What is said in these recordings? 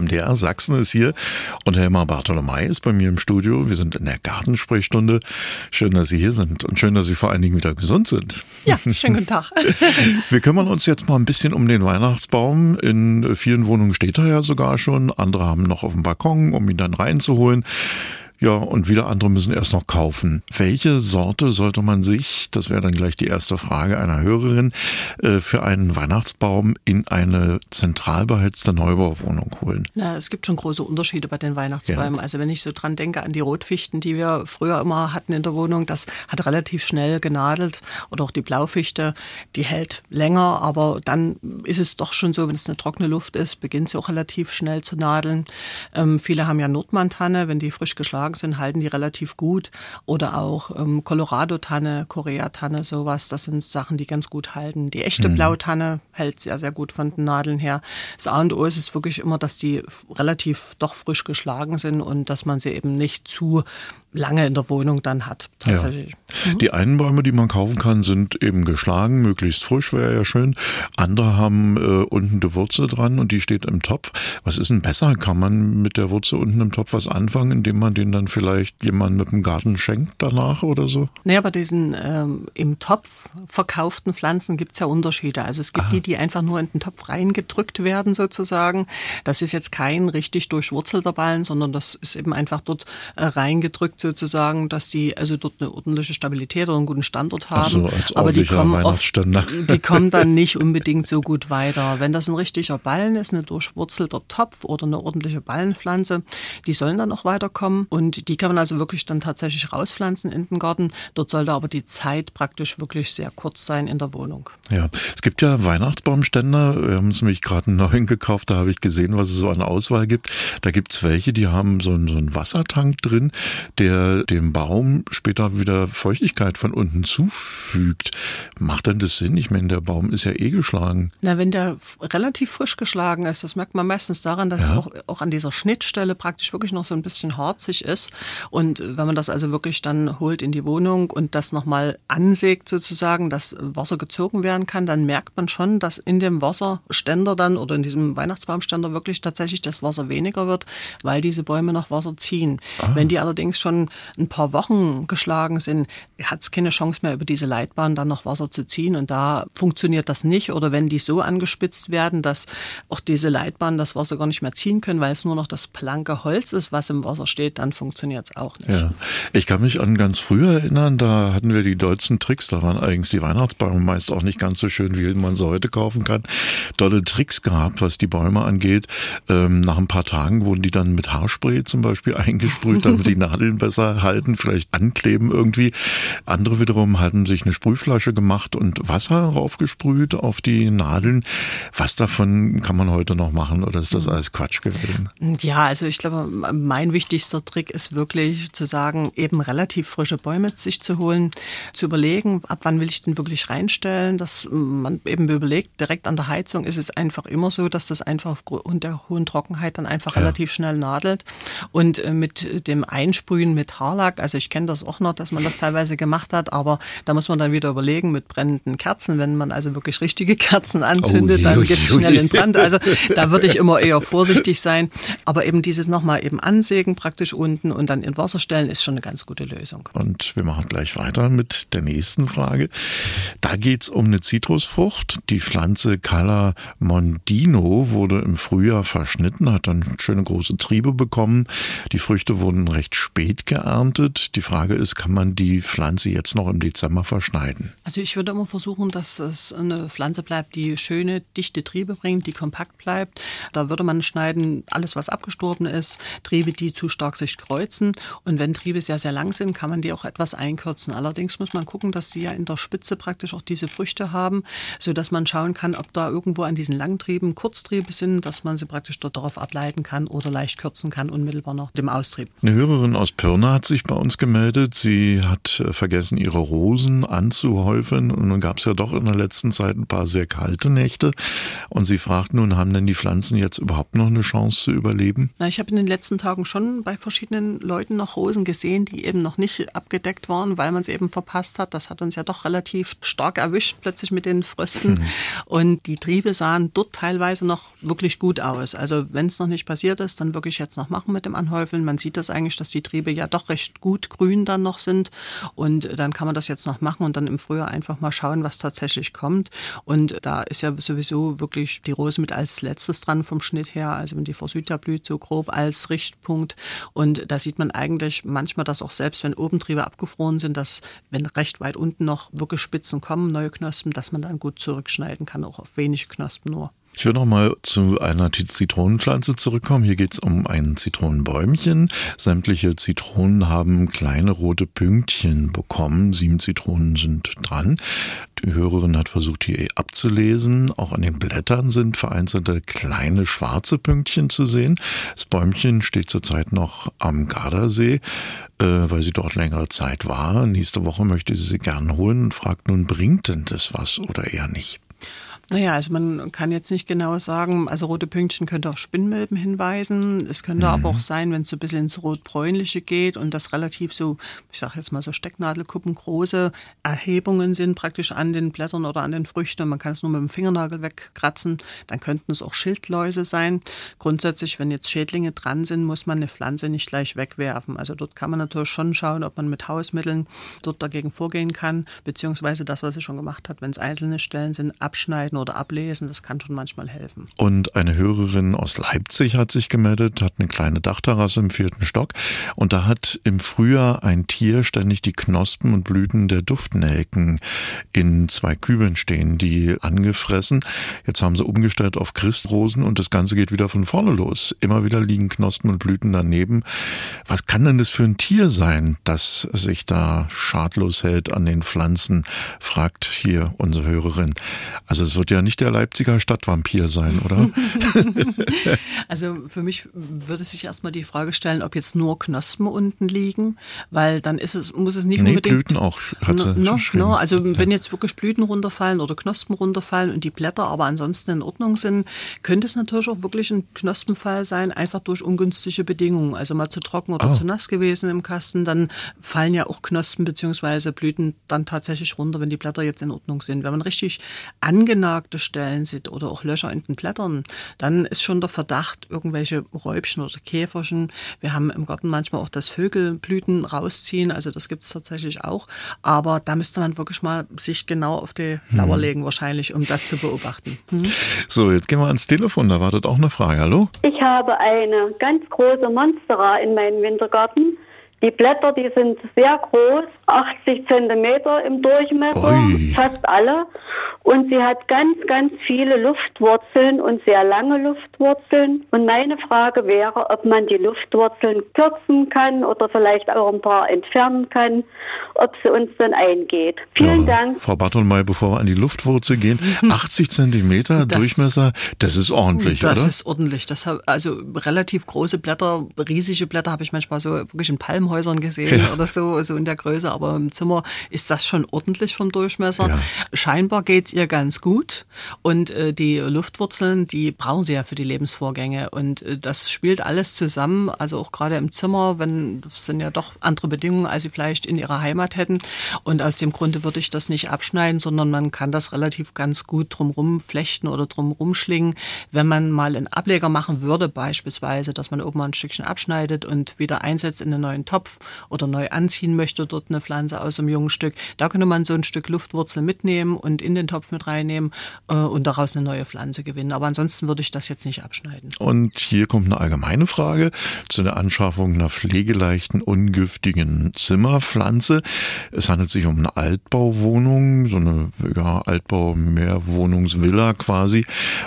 MDR Sachsen ist hier und Helma Bartolomei ist bei mir im Studio. Wir sind in der Gartensprechstunde. Schön, dass Sie hier sind und schön, dass Sie vor allen Dingen wieder gesund sind. Ja, schönen guten Tag. Wir kümmern uns jetzt mal ein bisschen um den Weihnachtsbaum. In vielen Wohnungen steht er ja sogar schon. Andere haben noch auf dem Balkon, um ihn dann reinzuholen. Ja, und wieder andere müssen erst noch kaufen. Welche Sorte sollte man sich, das wäre dann gleich die erste Frage einer Hörerin, äh, für einen Weihnachtsbaum in eine zentral beheizte Neubauwohnung holen? Na, es gibt schon große Unterschiede bei den Weihnachtsbäumen. Ja. Also wenn ich so dran denke an die Rotfichten, die wir früher immer hatten in der Wohnung, das hat relativ schnell genadelt. Oder auch die Blaufichte, die hält länger, aber dann ist es doch schon so, wenn es eine trockene Luft ist, beginnt sie auch relativ schnell zu nadeln. Ähm, viele haben ja Nordmantanne, wenn die frisch geschlagen geschlagen sind, halten die relativ gut. Oder auch ähm, Colorado-Tanne, Korea-Tanne, sowas. Das sind Sachen, die ganz gut halten. Die echte mhm. Blautanne hält sehr, sehr gut von den Nadeln her. Das A und O ist es wirklich immer, dass die relativ doch frisch geschlagen sind und dass man sie eben nicht zu lange in der Wohnung dann hat. Tatsächlich. Ja. Mhm. Die einen Bäume, die man kaufen kann, sind eben geschlagen, möglichst frisch wäre ja schön. Andere haben äh, unten die Wurzel dran und die steht im Topf. Was ist denn besser? Kann man mit der Wurzel unten im Topf was anfangen, indem man den dann vielleicht jemand mit dem Garten schenkt danach oder so? Naja, bei diesen ähm, im Topf verkauften Pflanzen gibt es ja Unterschiede. Also es gibt Aha. die, die einfach nur in den Topf reingedrückt werden sozusagen. Das ist jetzt kein richtig durchwurzelter Ballen, sondern das ist eben einfach dort äh, reingedrückt sozusagen, dass die also dort eine ordentliche Stabilität oder einen guten Standort haben. So, als aber die kommen, oft, die kommen dann nicht unbedingt so gut weiter. Wenn das ein richtiger Ballen ist, ein durchwurzelter Topf oder eine ordentliche Ballenpflanze, die sollen dann auch weiterkommen und die kann man also wirklich dann tatsächlich rauspflanzen in den Garten. Dort sollte aber die Zeit praktisch wirklich sehr kurz sein in der Wohnung. Ja, es gibt ja Weihnachtsbaumständer. Wir haben es nämlich gerade einen neuen gekauft. Da habe ich gesehen, was es so an Auswahl gibt. Da gibt es welche, die haben so einen, so einen Wassertank drin, der der dem Baum später wieder Feuchtigkeit von unten zufügt. Macht denn das Sinn? Ich meine, der Baum ist ja eh geschlagen. Na, wenn der relativ frisch geschlagen ist, das merkt man meistens daran, dass ja. es auch, auch an dieser Schnittstelle praktisch wirklich noch so ein bisschen harzig ist. Und wenn man das also wirklich dann holt in die Wohnung und das nochmal ansägt sozusagen, dass Wasser gezogen werden kann, dann merkt man schon, dass in dem Wasserständer dann oder in diesem Weihnachtsbaumständer wirklich tatsächlich das Wasser weniger wird, weil diese Bäume noch Wasser ziehen. Ah. Wenn die allerdings schon ein paar Wochen geschlagen sind, hat es keine Chance mehr, über diese Leitbahn dann noch Wasser zu ziehen. Und da funktioniert das nicht. Oder wenn die so angespitzt werden, dass auch diese Leitbahn das Wasser gar nicht mehr ziehen können, weil es nur noch das planke Holz ist, was im Wasser steht, dann funktioniert es auch nicht. Ja. Ich kann mich an ganz früher erinnern, da hatten wir die deutschen Tricks, da waren eigentlich die Weihnachtsbäume meist auch nicht ganz so schön, wie man sie heute kaufen kann. Tolle Tricks gehabt, was die Bäume angeht. Ähm, nach ein paar Tagen wurden die dann mit Haarspray zum Beispiel eingesprüht, damit die Nadeln besser halten, vielleicht ankleben irgendwie. Andere wiederum hatten sich eine Sprühflasche gemacht und Wasser raufgesprüht auf die Nadeln. Was davon kann man heute noch machen oder ist das mhm. alles Quatsch gewesen? Ja, also ich glaube, mein wichtigster Trick ist wirklich zu sagen, eben relativ frische Bäume sich zu holen, zu überlegen, ab wann will ich den wirklich reinstellen, dass man eben überlegt, direkt an der Heizung ist es einfach immer so, dass das einfach aufgrund der hohen Trockenheit dann einfach ja. relativ schnell nadelt und äh, mit dem Einsprühen mit Haarlack. Also ich kenne das auch noch, dass man das teilweise gemacht hat, aber da muss man dann wieder überlegen mit brennenden Kerzen. Wenn man also wirklich richtige Kerzen anzündet, oh, dann geht es schnell in Brand. Also da würde ich immer eher vorsichtig sein. Aber eben dieses nochmal eben ansägen praktisch unten und dann in Wasser stellen ist schon eine ganz gute Lösung. Und wir machen gleich weiter mit der nächsten Frage. Da geht es um eine Zitrusfrucht. Die Pflanze Cala Mondino wurde im Frühjahr verschnitten, hat dann schöne große Triebe bekommen. Die Früchte wurden recht spät geerntet. Die Frage ist, kann man die Pflanze jetzt noch im Dezember verschneiden? Also ich würde immer versuchen, dass es eine Pflanze bleibt, die schöne, dichte Triebe bringt, die kompakt bleibt. Da würde man schneiden, alles was abgestorben ist, Triebe, die zu stark sich kreuzen. Und wenn Triebe sehr, sehr lang sind, kann man die auch etwas einkürzen. Allerdings muss man gucken, dass sie ja in der Spitze praktisch auch diese Früchte haben, sodass man schauen kann, ob da irgendwo an diesen langen Trieben Kurztriebe sind, dass man sie praktisch dort darauf ableiten kann oder leicht kürzen kann, unmittelbar nach dem Austrieb. Eine Hörerin aus Pirna hat sich bei uns gemeldet. Sie hat äh, vergessen, ihre Rosen anzuhäufen. Und nun gab es ja doch in der letzten Zeit ein paar sehr kalte Nächte. Und sie fragt nun, haben denn die Pflanzen jetzt überhaupt noch eine Chance zu überleben? Na, ich habe in den letzten Tagen schon bei verschiedenen verschiedenen Leuten noch Rosen gesehen, die eben noch nicht abgedeckt waren, weil man es eben verpasst hat. Das hat uns ja doch relativ stark erwischt, plötzlich mit den Frösten. Mhm. Und die Triebe sahen dort teilweise noch wirklich gut aus. Also wenn es noch nicht passiert ist, dann wirklich jetzt noch machen mit dem Anhäufeln. Man sieht das eigentlich, dass die Triebe ja doch recht gut grün dann noch sind. Und dann kann man das jetzt noch machen und dann im Frühjahr einfach mal schauen, was tatsächlich kommt. Und da ist ja sowieso wirklich die Rose mit als letztes dran vom Schnitt her. Also wenn die Forsythia blüht, so grob als Richtpunkt. Und da sieht man eigentlich manchmal, dass auch selbst wenn oben Triebe abgefroren sind, dass wenn recht weit unten noch wirklich Spitzen kommen, neue Knospen, dass man dann gut zurückschneiden kann, auch auf wenige Knospen nur. Ich will noch mal zu einer Zitronenpflanze zurückkommen. Hier geht es um ein Zitronenbäumchen. Sämtliche Zitronen haben kleine rote Pünktchen bekommen. Sieben Zitronen sind dran. Die Hörerin hat versucht, hier abzulesen. Auch an den Blättern sind vereinzelte kleine schwarze Pünktchen zu sehen. Das Bäumchen steht zurzeit noch am Gardasee äh, weil sie dort längere Zeit war. Nächste Woche möchte sie sie gern holen und fragt nun, bringt denn das was oder eher nicht? Naja, also man kann jetzt nicht genau sagen, also rote Pünktchen könnte auf Spinnmilben hinweisen. Es könnte mhm. aber auch sein, wenn es so ein bisschen ins Rotbräunliche geht und das relativ so, ich sage jetzt mal so Stecknadelkuppen große Erhebungen sind praktisch an den Blättern oder an den Früchten und man kann es nur mit dem Fingernagel wegkratzen, dann könnten es auch Schildläuse sein. Grundsätzlich, wenn jetzt Schädlinge dran sind, muss man eine Pflanze nicht gleich wegwerfen. Also dort kann man natürlich schon schauen, ob man mit Hausmitteln dort dagegen vorgehen kann, beziehungsweise das, was sie schon gemacht hat, wenn es einzelne Stellen sind, abschneiden oder ablesen. Das kann schon manchmal helfen. Und eine Hörerin aus Leipzig hat sich gemeldet, hat eine kleine Dachterrasse im vierten Stock und da hat im Frühjahr ein Tier ständig die Knospen und Blüten der Duftnelken in zwei Kübeln stehen, die angefressen. Jetzt haben sie umgestellt auf Christrosen und das Ganze geht wieder von vorne los. Immer wieder liegen Knospen und Blüten daneben. Was kann denn das für ein Tier sein, das sich da schadlos hält an den Pflanzen? fragt hier unsere Hörerin. Also es wird wird ja nicht der Leipziger Stadtvampir sein, oder? also für mich würde sich erstmal die Frage stellen, ob jetzt nur Knospen unten liegen, weil dann ist es, muss es nicht nee, unbedingt. Blüten auch, hat sie no, no, Also wenn jetzt wirklich Blüten runterfallen oder Knospen runterfallen und die Blätter aber ansonsten in Ordnung sind, könnte es natürlich auch wirklich ein Knospenfall sein, einfach durch ungünstige Bedingungen. Also mal zu trocken oder oh. zu nass gewesen im Kasten, dann fallen ja auch Knospen bzw. Blüten dann tatsächlich runter, wenn die Blätter jetzt in Ordnung sind. Wenn man richtig angenagt abgehakte Stellen sind oder auch Löcher in den Blättern, dann ist schon der Verdacht, irgendwelche Räubchen oder Käferchen. Wir haben im Garten manchmal auch, dass Vögelblüten rausziehen, also das gibt es tatsächlich auch. Aber da müsste man wirklich mal sich genau auf die Lauer hm. legen, wahrscheinlich, um das zu beobachten. Hm? So, jetzt gehen wir ans Telefon, da wartet auch eine Frage. Hallo? Ich habe eine ganz große Monstera in meinem Wintergarten. Die Blätter, die sind sehr groß, 80 Zentimeter im Durchmesser, Oi. fast alle. Und sie hat ganz, ganz viele Luftwurzeln und sehr lange Luftwurzeln. Und meine Frage wäre, ob man die Luftwurzeln kürzen kann oder vielleicht auch ein paar entfernen kann, ob sie uns dann eingeht. Vielen ja, Dank. Frau Bartolmei, bevor wir an die Luftwurzel gehen, 80 Zentimeter das, Durchmesser, das ist ordentlich, das oder? Das ist ordentlich. Das, also relativ große Blätter, riesige Blätter habe ich manchmal so wirklich in Palmhäusern gesehen ja. oder so, so in der Größe aber im Zimmer ist das schon ordentlich vom Durchmesser. Ja. Scheinbar geht's ihr ganz gut und äh, die Luftwurzeln, die brauchen sie ja für die Lebensvorgänge und äh, das spielt alles zusammen, also auch gerade im Zimmer, wenn das sind ja doch andere Bedingungen, als sie vielleicht in ihrer Heimat hätten und aus dem Grunde würde ich das nicht abschneiden, sondern man kann das relativ ganz gut drumrum flechten oder drumrum schlingen, wenn man mal einen Ableger machen würde, beispielsweise, dass man oben mal ein Stückchen abschneidet und wieder einsetzt in einen neuen Topf oder neu anziehen möchte, dort eine Pflanze aus einem jungen Stück. Da könnte man so ein Stück Luftwurzel mitnehmen und in den Topf mit reinnehmen äh, und daraus eine neue Pflanze gewinnen. Aber ansonsten würde ich das jetzt nicht abschneiden. Und hier kommt eine allgemeine Frage zu der Anschaffung einer pflegeleichten, ungiftigen Zimmerpflanze. Es handelt sich um eine Altbauwohnung, so eine ja, Altbau-Mehrwohnungsvilla quasi.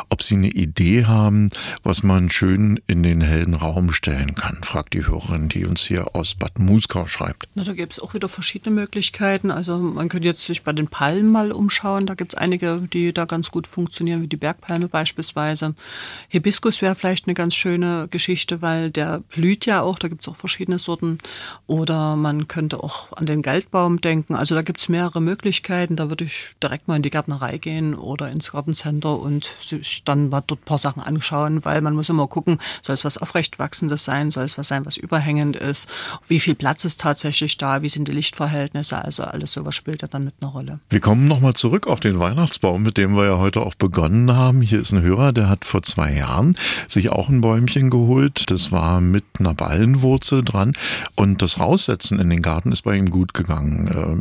Ob Sie eine Idee haben, was man schön in den hellen Raum stellen kann, fragt die Hörerin, die uns hier aus Bad Muskau schreibt. Na, da gibt es auch wieder verschiedene Möglichkeiten. Also man könnte jetzt sich bei den Palmen mal umschauen. Da gibt es einige, die da ganz gut funktionieren, wie die Bergpalme beispielsweise. Hibiskus wäre vielleicht eine ganz schöne Geschichte, weil der blüht ja auch. Da gibt es auch verschiedene Sorten. Oder man könnte auch an den Geldbaum denken. Also da gibt es mehrere Möglichkeiten. Da würde ich direkt mal in die Gärtnerei gehen oder ins Gartencenter und sich dann mal dort ein paar Sachen anschauen, weil man muss immer gucken, soll es was aufrecht wachsendes sein, soll es was sein, was überhängend ist, wie viel Platz ist tatsächlich da, wie sind die Lichtverhältnisse, also alles sowas spielt ja dann mit einer Rolle. Wir kommen nochmal zurück auf den Weihnachtsbaum, mit dem wir ja heute auch begonnen haben. Hier ist ein Hörer, der hat vor zwei Jahren sich auch ein Bäumchen geholt. Das war mit einer Ballenwurzel dran und das Raussetzen in den Garten ist bei ihm gut gegangen. Ähm,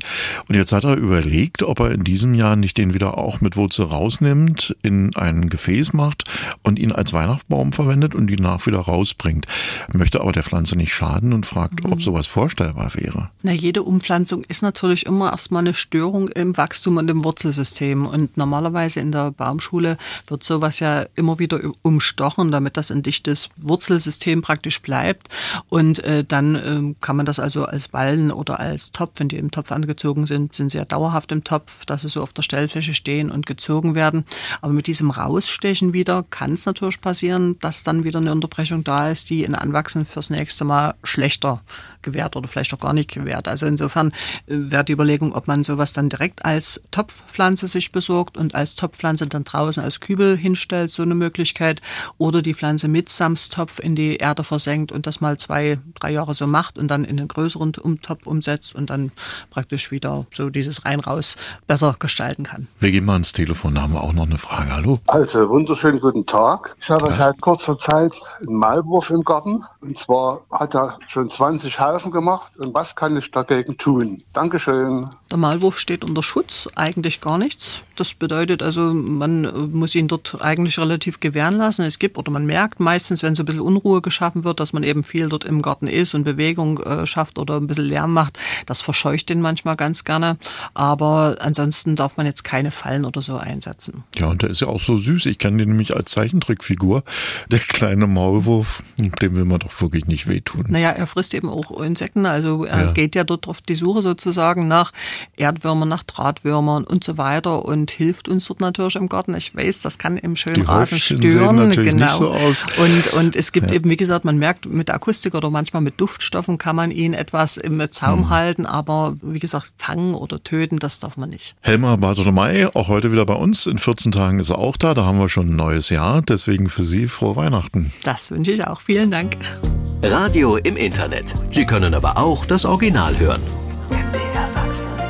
und jetzt hat er überlegt, ob er in diesem Jahr nicht den wieder auch mit Wurzel rausnimmt, in ein Gefäß macht und ihn als Weihnachtsbaum verwendet und ihn nach wieder rausbringt. Möchte aber der Pflanze nicht schaden und fragt, ob mhm. sowas vorstellbar wäre. Na, jede Umpflanzung ist natürlich immer erstmal eine Störung im Wachstum und im Wurzelsystem. Und normalerweise in der Baumschule wird sowas ja immer wieder umstochen, damit das ein dichtes Wurzelsystem praktisch bleibt. Und äh, dann äh, kann man das also als Ballen oder als Topf, wenn die im Topf angezogen sind, sind sie ja dauerhaft im Topf, dass sie so auf der Stellfläche stehen und gezogen werden. Aber mit diesem Rausstechen wieder kann es natürlich passieren, dass dann wieder eine Unterbrechung da ist, die in Anwachsen fürs nächste Mal schlechter gewährt oder vielleicht auch gar nicht gewährt. Also insofern äh, wäre die Überlegung, ob man sowas dann direkt als Topfpflanze sich besorgt und als Topfpflanze dann draußen als Kübel hinstellt, so eine Möglichkeit, oder die Pflanze mit Samstopf in die Erde versenkt und das mal zwei, drei Jahre so macht und dann in einen größeren Umtopf umsetzt und dann praktisch wieder so dieses rein-raus besser gestalten kann. Wir gehen mal ans Telefon, da haben wir auch noch eine Frage. Hallo. Also, wunderschönen guten Tag. Ich habe ja. seit kurzer Zeit einen Maulwurf im Garten. Und zwar hat er schon 20 Haufen gemacht. Und was kann ich dagegen tun? Dankeschön. Der Maulwurf steht unter Schutz, eigentlich gar nichts. Das bedeutet also, man muss ihn dort eigentlich relativ gewähren lassen. Es gibt oder man merkt meistens, wenn so ein bisschen Unruhe geschaffen wird, dass man eben viel dort im Garten ist und Bewegung äh, schafft oder ein bisschen Lärm macht. Das verscheucht den manchmal ganz gerne. Aber ansonsten darf man jetzt keine Fallen oder so einsetzen. Ja, und der ist ja auch so süß. Ich kenne den nämlich als Zeichentrickfigur. Der kleine Maulwurf, dem will man doch wirklich nicht wehtun. Naja, er frisst eben auch Insekten. Also er ja. geht ja dort auf die Suche sozusagen nach Erdwürmern, nach Drahtwürmern und so weiter und hilft uns dort natürlich im Garten. Ich weiß, das kann im schönen Rasen stören. genau. So und, und es gibt ja. eben, wie gesagt, man merkt mit der Akustik oder manchmal mit Duftstoffen kann man ihn etwas im Zaum hm. halten, aber wie gesagt, fangen oder töten, das darf man nicht. Helmer Bartolomei, auch heute wieder bei uns. In 14 Tagen ist er auch da. Da haben wir schon ein neues Jahr. Deswegen für Sie frohe Weihnachten. Das wünsche ich auch. Vielen Dank. Radio im Internet. Sie können aber auch das Original hören. MDR Sachsen.